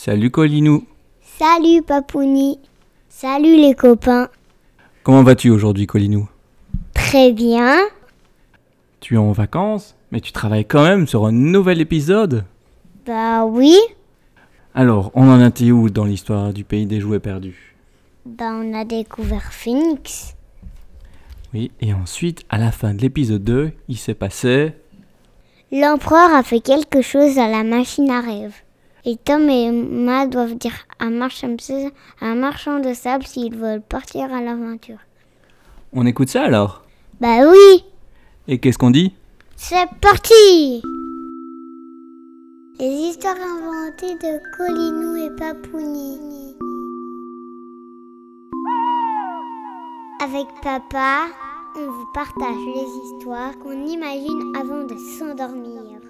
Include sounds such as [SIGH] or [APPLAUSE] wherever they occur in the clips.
Salut Colinou. Salut Papouni. Salut les copains. Comment vas-tu aujourd'hui Colinou? Très bien. Tu es en vacances, mais tu travailles quand même sur un nouvel épisode. Bah oui. Alors, on en était où dans l'histoire du pays des jouets perdus? Bah on a découvert Phoenix. Oui, et ensuite, à la fin de l'épisode 2, il s'est passé... L'empereur a fait quelque chose à la machine à rêve. Et Tom et Emma doivent dire à un marchand de sable s'ils veulent partir à l'aventure. On écoute ça alors? Bah oui. Et qu'est-ce qu'on dit? C'est parti Les histoires inventées de Colinou et Papouni. Avec papa, on vous partage les histoires qu'on imagine avant de s'endormir.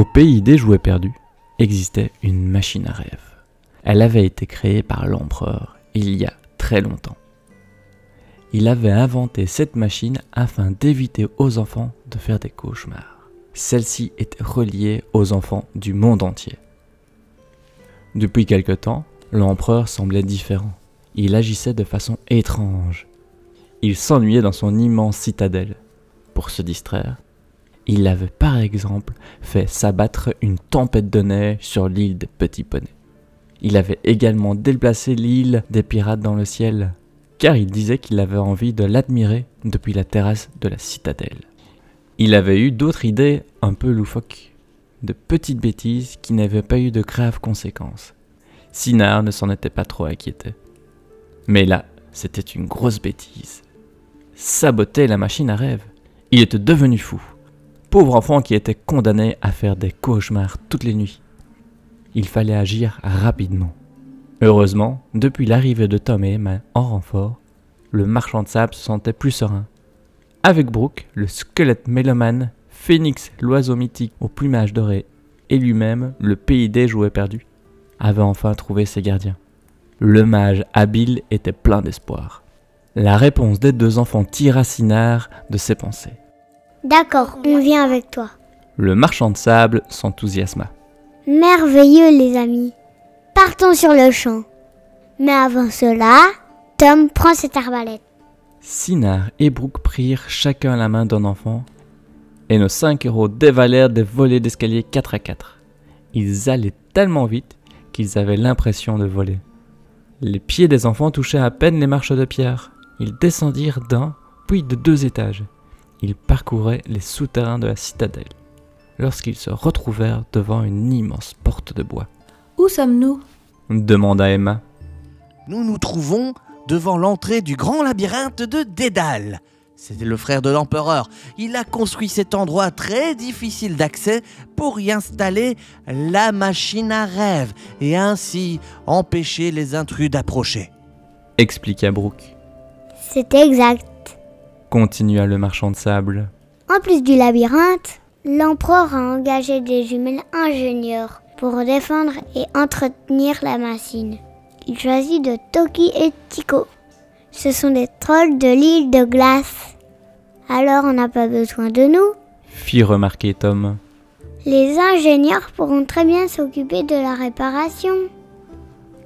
Au pays des jouets perdus existait une machine à rêve. Elle avait été créée par l'empereur il y a très longtemps. Il avait inventé cette machine afin d'éviter aux enfants de faire des cauchemars. Celle-ci était reliée aux enfants du monde entier. Depuis quelque temps, l'empereur semblait différent. Il agissait de façon étrange. Il s'ennuyait dans son immense citadelle. Pour se distraire, il avait par exemple fait s'abattre une tempête de neige sur l'île des petits poneys. Il avait également déplacé l'île des pirates dans le ciel, car il disait qu'il avait envie de l'admirer depuis la terrasse de la citadelle. Il avait eu d'autres idées un peu loufoques, de petites bêtises qui n'avaient pas eu de graves conséquences. Sinar ne s'en était pas trop inquiété. Mais là, c'était une grosse bêtise. Saboter la machine à rêve. Il était devenu fou. Pauvre enfant qui était condamné à faire des cauchemars toutes les nuits. Il fallait agir rapidement. Heureusement, depuis l'arrivée de Tom et Emma en renfort, le marchand de sable se sentait plus serein. Avec Brooke, le squelette mélomane, Phoenix, l'oiseau mythique au plumage doré, et lui-même, le pays des jouets perdus, avait enfin trouvé ses gardiens. Le mage habile était plein d'espoir. La réponse des deux enfants tira Sinar de ses pensées. D'accord, on vient avec toi. Le marchand de sable s'enthousiasma. Merveilleux les amis. Partons sur le champ. Mais avant cela, Tom prend cette arbalète. Sinar et Brooke prirent chacun la main d'un enfant, et nos cinq héros dévalèrent des volets d'escalier 4 à 4. Ils allaient tellement vite qu'ils avaient l'impression de voler. Les pieds des enfants touchaient à peine les marches de pierre. Ils descendirent d'un, puis de deux étages. Ils parcouraient les souterrains de la citadelle, lorsqu'ils se retrouvèrent devant une immense porte de bois. Où sommes-nous? demanda Emma. Nous nous trouvons devant l'entrée du grand labyrinthe de Dédale. C'était le frère de l'empereur. Il a construit cet endroit très difficile d'accès pour y installer la machine à rêve et ainsi empêcher les intrus d'approcher. Expliqua Brooke. C'est exact. Continua le marchand de sable. En plus du labyrinthe, l'empereur a engagé des jumelles ingénieurs pour défendre et entretenir la machine. Il choisit de Toki et Tico. Ce sont des trolls de l'île de glace. Alors on n'a pas besoin de nous. Fit remarquer Tom. Les ingénieurs pourront très bien s'occuper de la réparation.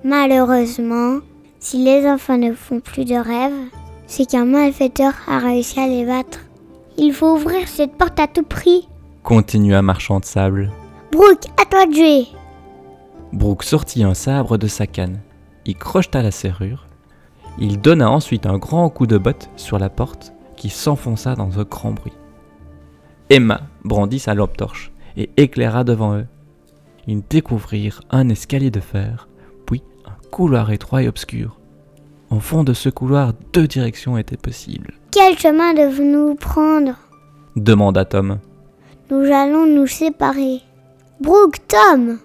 Malheureusement, si les enfants ne font plus de rêves, c'est qu'un malfaiteur a réussi à les battre. Il faut ouvrir cette porte à tout prix. Continua marchand de sable. Brooke, à toi de jouer. Brooke sortit un sabre de sa canne. Il crocheta la serrure. Il donna ensuite un grand coup de botte sur la porte qui s'enfonça dans un grand bruit. Emma brandit sa lampe torche et éclaira devant eux. Ils découvrirent un escalier de fer, puis un couloir étroit et obscur. Au fond de ce couloir, deux directions étaient possibles. Quel chemin devons-nous prendre demanda Tom. Nous allons nous séparer. Brooke, Tom,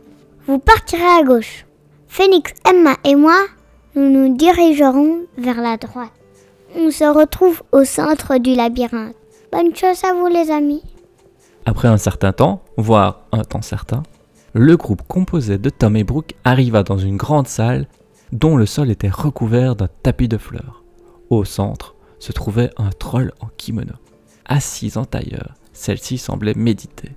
vous partirez à gauche. Phoenix, Emma et moi, nous nous dirigerons vers la droite. On se retrouve au centre du labyrinthe. Bonne chance à vous les amis. Après un certain temps, voire un temps certain, Le groupe composé de Tom et Brooke arriva dans une grande salle dont le sol était recouvert d'un tapis de fleurs. Au centre se trouvait un troll en kimono. Assise en tailleur, celle-ci semblait méditer.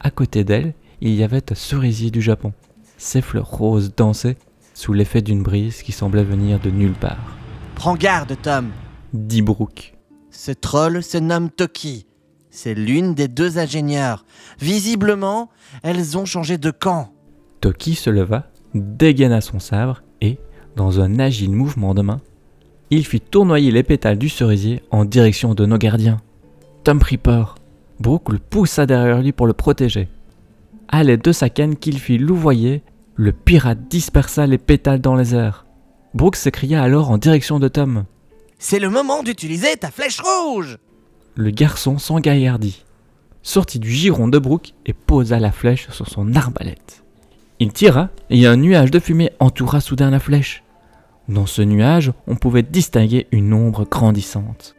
À côté d'elle, il y avait un cerisier du Japon. Ses fleurs roses dansaient sous l'effet d'une brise qui semblait venir de nulle part. Prends garde, Tom. Dit Brooke. Ce troll se nomme Toki. C'est l'une des deux ingénieurs. Visiblement, elles ont changé de camp. Toki se leva, dégaina son sabre et, dans un agile mouvement de main, il fit tournoyer les pétales du cerisier en direction de nos gardiens. Tom prit peur. Brooke le poussa derrière lui pour le protéger. À l'aide de sa canne qu'il fit louvoyer, le pirate dispersa les pétales dans les airs. Brooke s'écria alors en direction de Tom. C'est le moment d'utiliser ta flèche rouge Le garçon s'engaillardit, sortit du giron de Brooke et posa la flèche sur son arbalète. Il tira et un nuage de fumée entoura soudain la flèche. Dans ce nuage, on pouvait distinguer une ombre grandissante.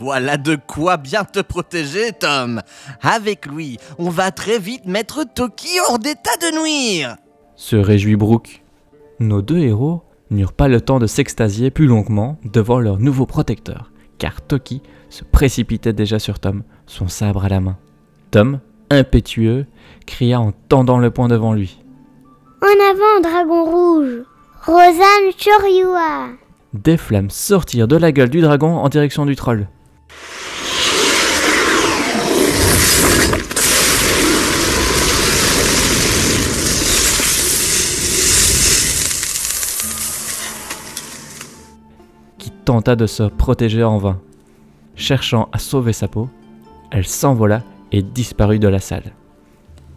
Voilà de quoi bien te protéger, Tom. Avec lui, on va très vite mettre Toki hors d'état de nuire. Se réjouit Brooke. Nos deux héros n'eurent pas le temps de s'extasier plus longuement devant leur nouveau protecteur, car Toki se précipitait déjà sur Tom, son sabre à la main. Tom, impétueux, cria en tendant le poing devant lui. En avant, dragon rouge Rosanne Choryua Des flammes sortirent de la gueule du dragon en direction du troll. Qui tenta de se protéger en vain. Cherchant à sauver sa peau, elle s'envola et disparut de la salle.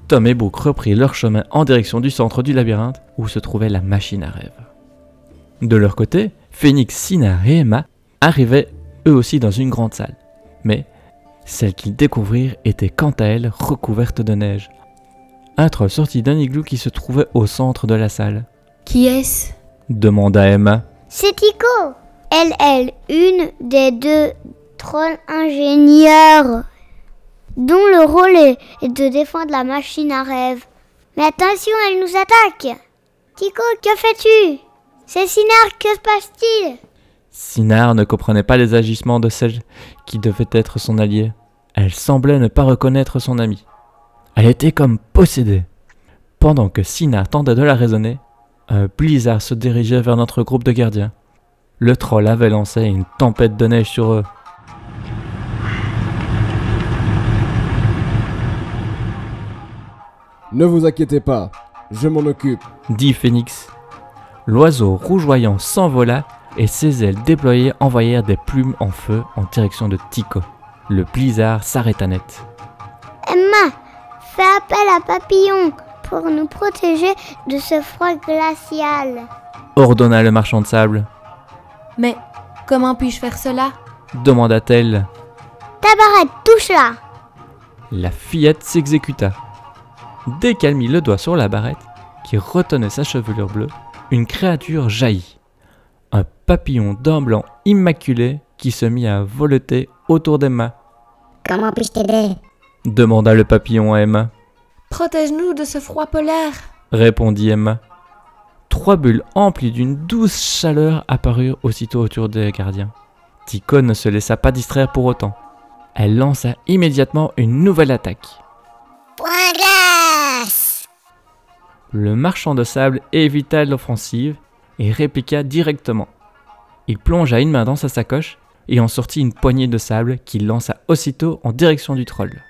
Tom et Brooke reprirent leur chemin en direction du centre du labyrinthe où se trouvait la machine à rêve. De leur côté, Phoenix, Sina et Emma arrivaient eux aussi dans une grande salle. Mais celle qu'ils découvrirent était quant à elle recouverte de neige. Un troll sortit d'un igloo qui se trouvait au centre de la salle. Qui est-ce? Demanda Emma. C'est Tico Elle est une des deux trolls ingénieurs dont le rôle est de défendre la machine à rêve. Mais attention, elle nous attaque Tico, que fais-tu? C'est Sinar, que se passe-t-il? Sinar ne comprenait pas les agissements de celle qui devait être son alliée. Elle semblait ne pas reconnaître son amie. Elle était comme possédée. Pendant que Sinar tentait de la raisonner, un blizzard se dirigeait vers notre groupe de gardiens. Le troll avait lancé une tempête de neige sur eux. Ne vous inquiétez pas, je m'en occupe. dit Phénix. L'oiseau rougeoyant s'envola et ses ailes déployées envoyèrent des plumes en feu en direction de Tico. Le blizzard s'arrêta net. Emma, fais appel à Papillon pour nous protéger de ce froid glacial. Ordonna le marchand de sable. Mais comment puis-je faire cela? Demanda-t-elle. Ta barrette, touche-la La fillette s'exécuta. Dès qu'elle mit le doigt sur la barrette, qui retenait sa chevelure bleue, une créature jaillit. Un papillon d'un blanc immaculé qui se mit à voleter autour d'Emma. Comment puis-je t'aider? Demanda le papillon à Emma. Protège-nous de ce froid polaire. Répondit Emma. Trois bulles emplies d'une douce chaleur apparurent aussitôt autour des gardiens. Tico ne se laissa pas distraire pour autant. Elle lança immédiatement une nouvelle attaque. Le marchand de sable évita l'offensive et répliqua directement. Il plongea une main dans sa sacoche et en sortit une poignée de sable qu'il lança aussitôt en direction du troll.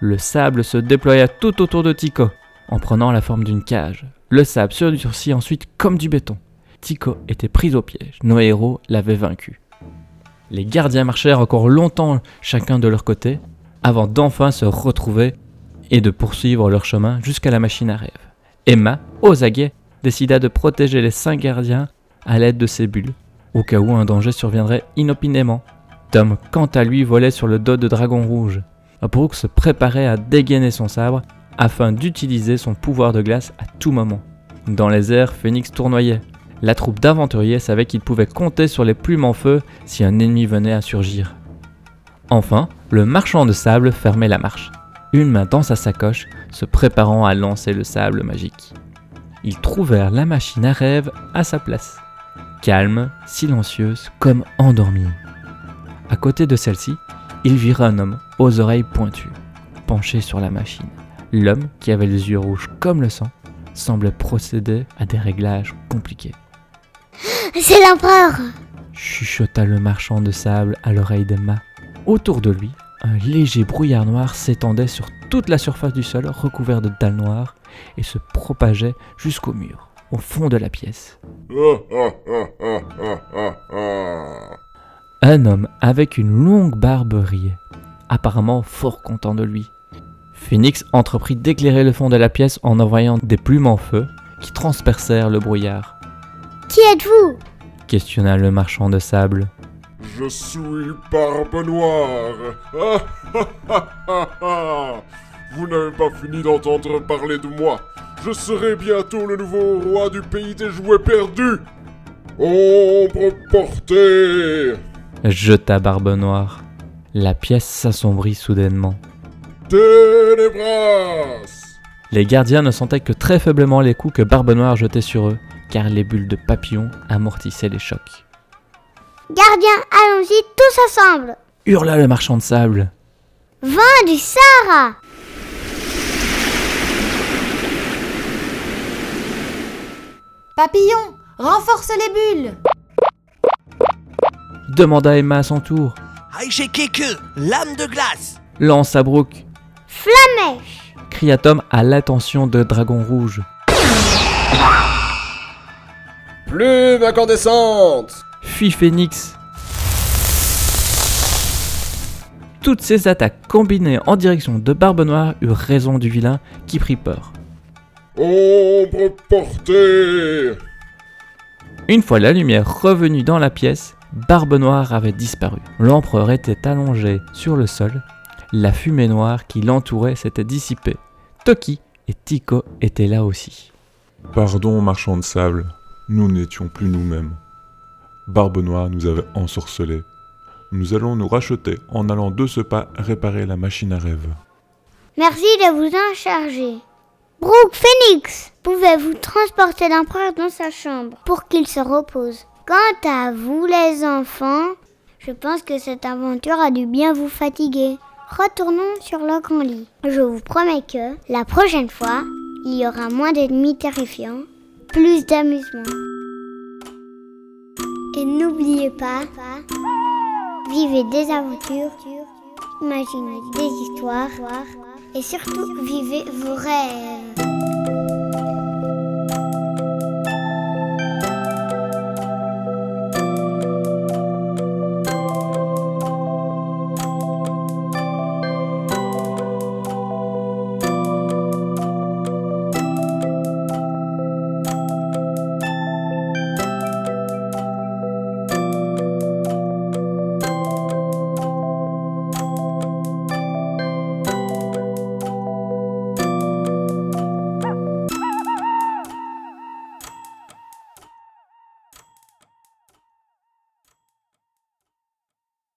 Le sable se déploya tout autour de Tico, en prenant la forme d'une cage. Le sable se durcit ensuite comme du béton. Tico était pris au piège. Nos héros l'avaient vaincu. Les gardiens marchèrent encore longtemps chacun de leur côté, avant d'enfin se retrouver et de poursuivre leur chemin jusqu'à la machine à rêve. Emma, aguets, décida de protéger les cinq gardiens à l'aide de ses bulles, au cas où un danger surviendrait inopinément. Tom, quant à lui, volait sur le dos de Dragon Rouge. Brooke se préparait à dégainer son sabre afin d'utiliser son pouvoir de glace à tout moment. Dans les airs, Phoenix tournoyait. La troupe d'aventuriers savait qu'ils pouvaient compter sur les plumes en feu si un ennemi venait à surgir. Enfin, le marchand de sable fermait la marche, une main dans sa sacoche, se préparant à lancer le sable magique. Ils trouvèrent la machine à rêve à sa place, calme, silencieuse, comme endormie. À côté de celle-ci, ils virent un homme aux oreilles pointues, penché sur la machine. L'homme, qui avait les yeux rouges comme le sang, semblait procéder à des réglages compliqués. C'est l'empereur chuchota le marchand de sable à l'oreille d'Emma. Autour de lui, un léger brouillard noir s'étendait sur toute la surface du sol recouvert de dalles noires et se propageait jusqu'au mur, au fond de la pièce. Un homme avec une longue barbe riait, apparemment fort content de lui. Phoenix entreprit d'éclairer le fond de la pièce en envoyant des plumes en feu qui transpercèrent le brouillard. Qui êtes-vous? Questionna le marchand de sable. Je suis Barbe Noire. [LAUGHS] Vous n'avez pas fini d'entendre parler de moi. Je serai bientôt le nouveau roi du pays des jouets perdus. Ombre portée. Jeta Barbe Noire. La pièce s'assombrit soudainement. Ténébras. Les gardiens ne sentaient que très faiblement les coups que Barbe Noire jetait sur eux, car les bulles de papillons amortissaient les chocs. Gardien, allons-y tous ensemble Hurla le marchand de sable. Vent du Sahara Papillon, renforce les bulles Demanda Emma à son tour. que lame de glace Lance à Brooke. Flamèche Cria Tom à l'attention de Dragon Rouge. Plume incandescente Fit Phoenix. Toutes ces attaques combinées en direction de Barbe Noire eurent raison du vilain qui prit peur. Ombre portée. Une fois la lumière revenue dans la pièce, Barbe Noire avait disparu. L'empereur était allongé sur le sol. La fumée noire qui l'entourait s'était dissipée. Toki et Tico étaient là aussi. Pardon, marchand de sable, nous n'étions plus nous-mêmes. Barbe Noire nous avait ensorcelés. Nous allons nous racheter en allant de ce pas réparer la machine à rêve. Merci de vous en charger. Brooke Phoenix, pouvez-vous transporter l'empereur dans sa chambre pour qu'il se repose? Quant à vous les enfants, je pense que cette aventure a dû bien vous fatiguer. Retournons sur le grand lit. Je vous promets que la prochaine fois, il y aura moins d'ennemis terrifiants, plus d'amusement. Et n'oubliez pas, vivez des aventures, imaginez des histoires et surtout vivez vos rêves.